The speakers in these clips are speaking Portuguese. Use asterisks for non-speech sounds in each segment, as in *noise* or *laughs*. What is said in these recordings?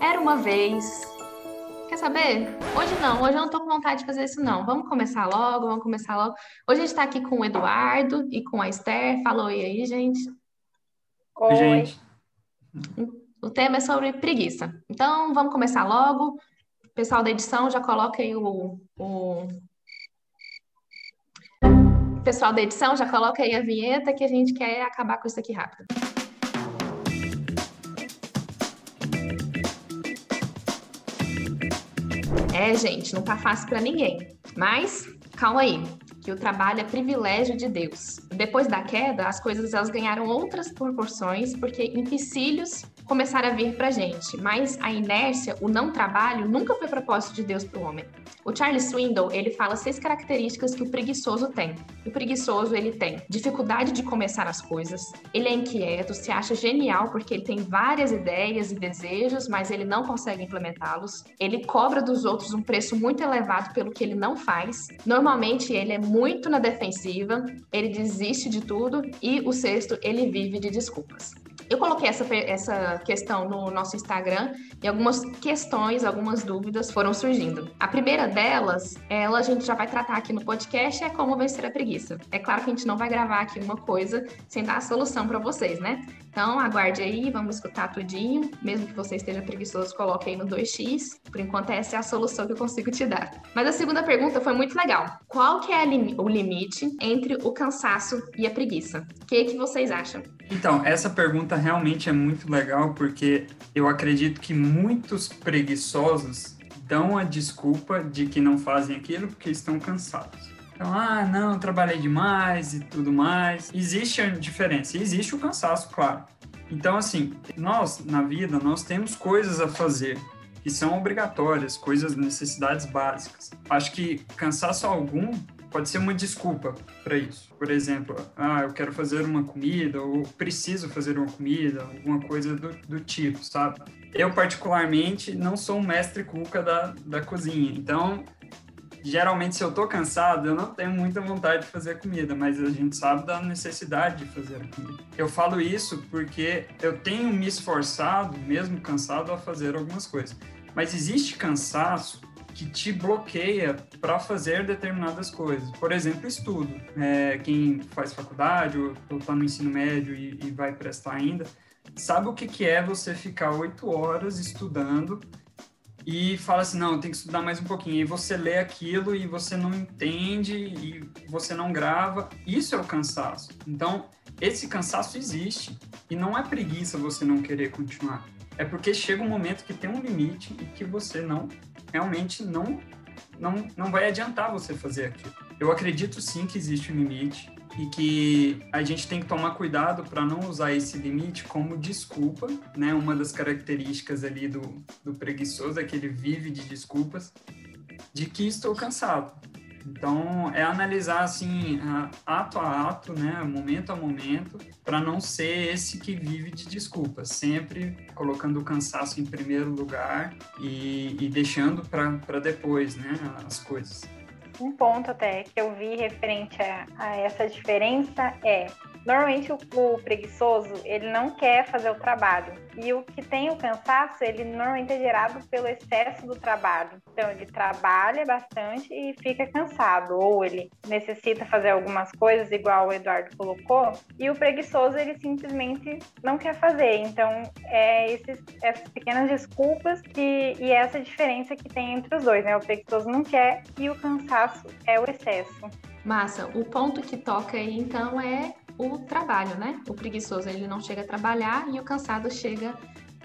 Era uma vez. Quer saber? Hoje não, hoje eu não tô com vontade de fazer isso, não. Vamos começar logo, vamos começar logo. Hoje a gente tá aqui com o Eduardo e com a Esther. Falou e aí, gente. Oi, gente. O tema é sobre preguiça. Então, vamos começar logo. Pessoal da edição, já coloca aí o, o... Pessoal da edição, já coloca aí a vinheta que a gente quer acabar com isso aqui rápido. É, gente, não tá fácil para ninguém. Mas calma aí, que o trabalho é privilégio de Deus. Depois da queda, as coisas elas ganharam outras proporções, porque empecilhos começaram a vir pra gente. Mas a inércia, o não trabalho, nunca foi propósito de Deus para o homem. O Charles Swindoll, ele fala seis características que o preguiçoso tem. O preguiçoso, ele tem dificuldade de começar as coisas, ele é inquieto, se acha genial porque ele tem várias ideias e desejos, mas ele não consegue implementá-los. Ele cobra dos outros um preço muito elevado pelo que ele não faz. Normalmente, ele é muito na defensiva, ele desiste de tudo e o sexto, ele vive de desculpas. Eu coloquei essa, essa questão no nosso Instagram e algumas questões, algumas dúvidas foram surgindo. A primeira delas, ela a gente já vai tratar aqui no podcast, é como vencer a preguiça. É claro que a gente não vai gravar aqui uma coisa sem dar a solução para vocês, né? Então, aguarde aí, vamos escutar tudinho. Mesmo que você esteja preguiçoso, coloque aí no 2x. Por enquanto, essa é a solução que eu consigo te dar. Mas a segunda pergunta foi muito legal. Qual que é o limite entre o cansaço e a preguiça? O que, que vocês acham? Então, essa pergunta realmente é muito legal porque eu acredito que muitos preguiçosos dão a desculpa de que não fazem aquilo porque estão cansados. Então, ah, não, trabalhei demais e tudo mais. Existe a diferença, existe o cansaço, claro. Então, assim, nós, na vida, nós temos coisas a fazer que são obrigatórias, coisas, necessidades básicas. Acho que cansaço algum pode ser uma desculpa para isso. Por exemplo, ah, eu quero fazer uma comida, ou preciso fazer uma comida, alguma coisa do, do tipo, sabe? Eu, particularmente, não sou um mestre cuca da, da cozinha, então, geralmente, se eu tô cansado, eu não tenho muita vontade de fazer comida, mas a gente sabe da necessidade de fazer comida. Eu falo isso porque eu tenho me esforçado, mesmo cansado, a fazer algumas coisas. Mas existe cansaço que te bloqueia para fazer determinadas coisas. Por exemplo, estudo. É, quem faz faculdade ou está no ensino médio e, e, vai prestar ainda, sabe o que, que é você ficar oito horas estudando e fala assim, não, tem que estudar mais um pouquinho. E você lê aquilo e você não entende e você não grava. Isso é o cansaço. Então, esse cansaço existe e não é preguiça você não querer continuar. É porque chega um momento que tem um limite e que você não realmente não, não, não vai adiantar você fazer aquilo. Eu acredito sim que existe um limite e que a gente tem que tomar cuidado para não usar esse limite como desculpa, né? Uma das características ali do, do preguiçoso é que ele vive de desculpas, de que estou cansado. Então, é analisar assim, ato a ato, né, momento a momento, para não ser esse que vive de desculpas, sempre colocando o cansaço em primeiro lugar e, e deixando para depois, né, as coisas. Um ponto até que eu vi referente a, a essa diferença é Normalmente o, o, preguiçoso, ele não quer fazer o trabalho. E o que tem o cansaço, ele normalmente é gerado pelo excesso do trabalho. Então ele trabalha bastante e fica cansado, ou ele necessita fazer algumas coisas, igual o Eduardo colocou, e o preguiçoso ele simplesmente não quer fazer. Então é esses, essas pequenas desculpas que, e essa diferença que tem entre os dois, né? O preguiçoso não quer e o cansaço é o excesso. Massa, o ponto que toca aí então é o trabalho, né? O preguiçoso ele não chega a trabalhar e o cansado chega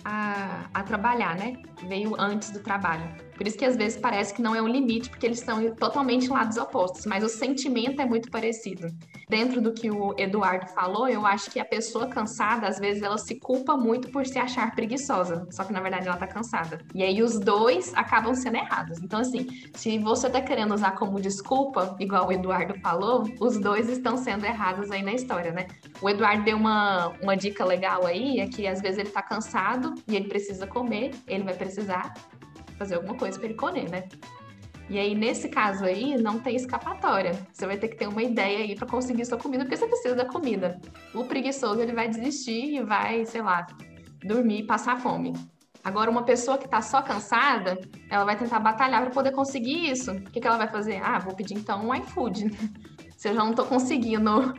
a, a trabalhar, né? Veio antes do trabalho. Por isso que às vezes parece que não é um limite, porque eles estão totalmente em lados opostos, mas o sentimento é muito parecido. Dentro do que o Eduardo falou, eu acho que a pessoa cansada, às vezes, ela se culpa muito por se achar preguiçosa, só que na verdade ela tá cansada. E aí os dois acabam sendo errados. Então, assim, se você tá querendo usar como desculpa, igual o Eduardo falou, os dois estão sendo errados aí na história, né? O Eduardo deu uma, uma dica legal aí, é que às vezes ele tá cansado e ele precisa comer, ele vai precisar fazer alguma coisa para ele comer, né? E aí, nesse caso aí, não tem escapatória. Você vai ter que ter uma ideia aí para conseguir sua comida, porque você precisa da comida. O preguiçoso, ele vai desistir e vai, sei lá, dormir e passar fome. Agora, uma pessoa que está só cansada, ela vai tentar batalhar para poder conseguir isso. O que, que ela vai fazer? Ah, vou pedir então um iFood. *laughs* Se eu já não estou conseguindo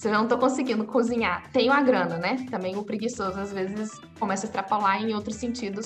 se eu não estou conseguindo cozinhar, tenho a grana, né? Também o preguiçoso às vezes começa a extrapolar em outros sentidos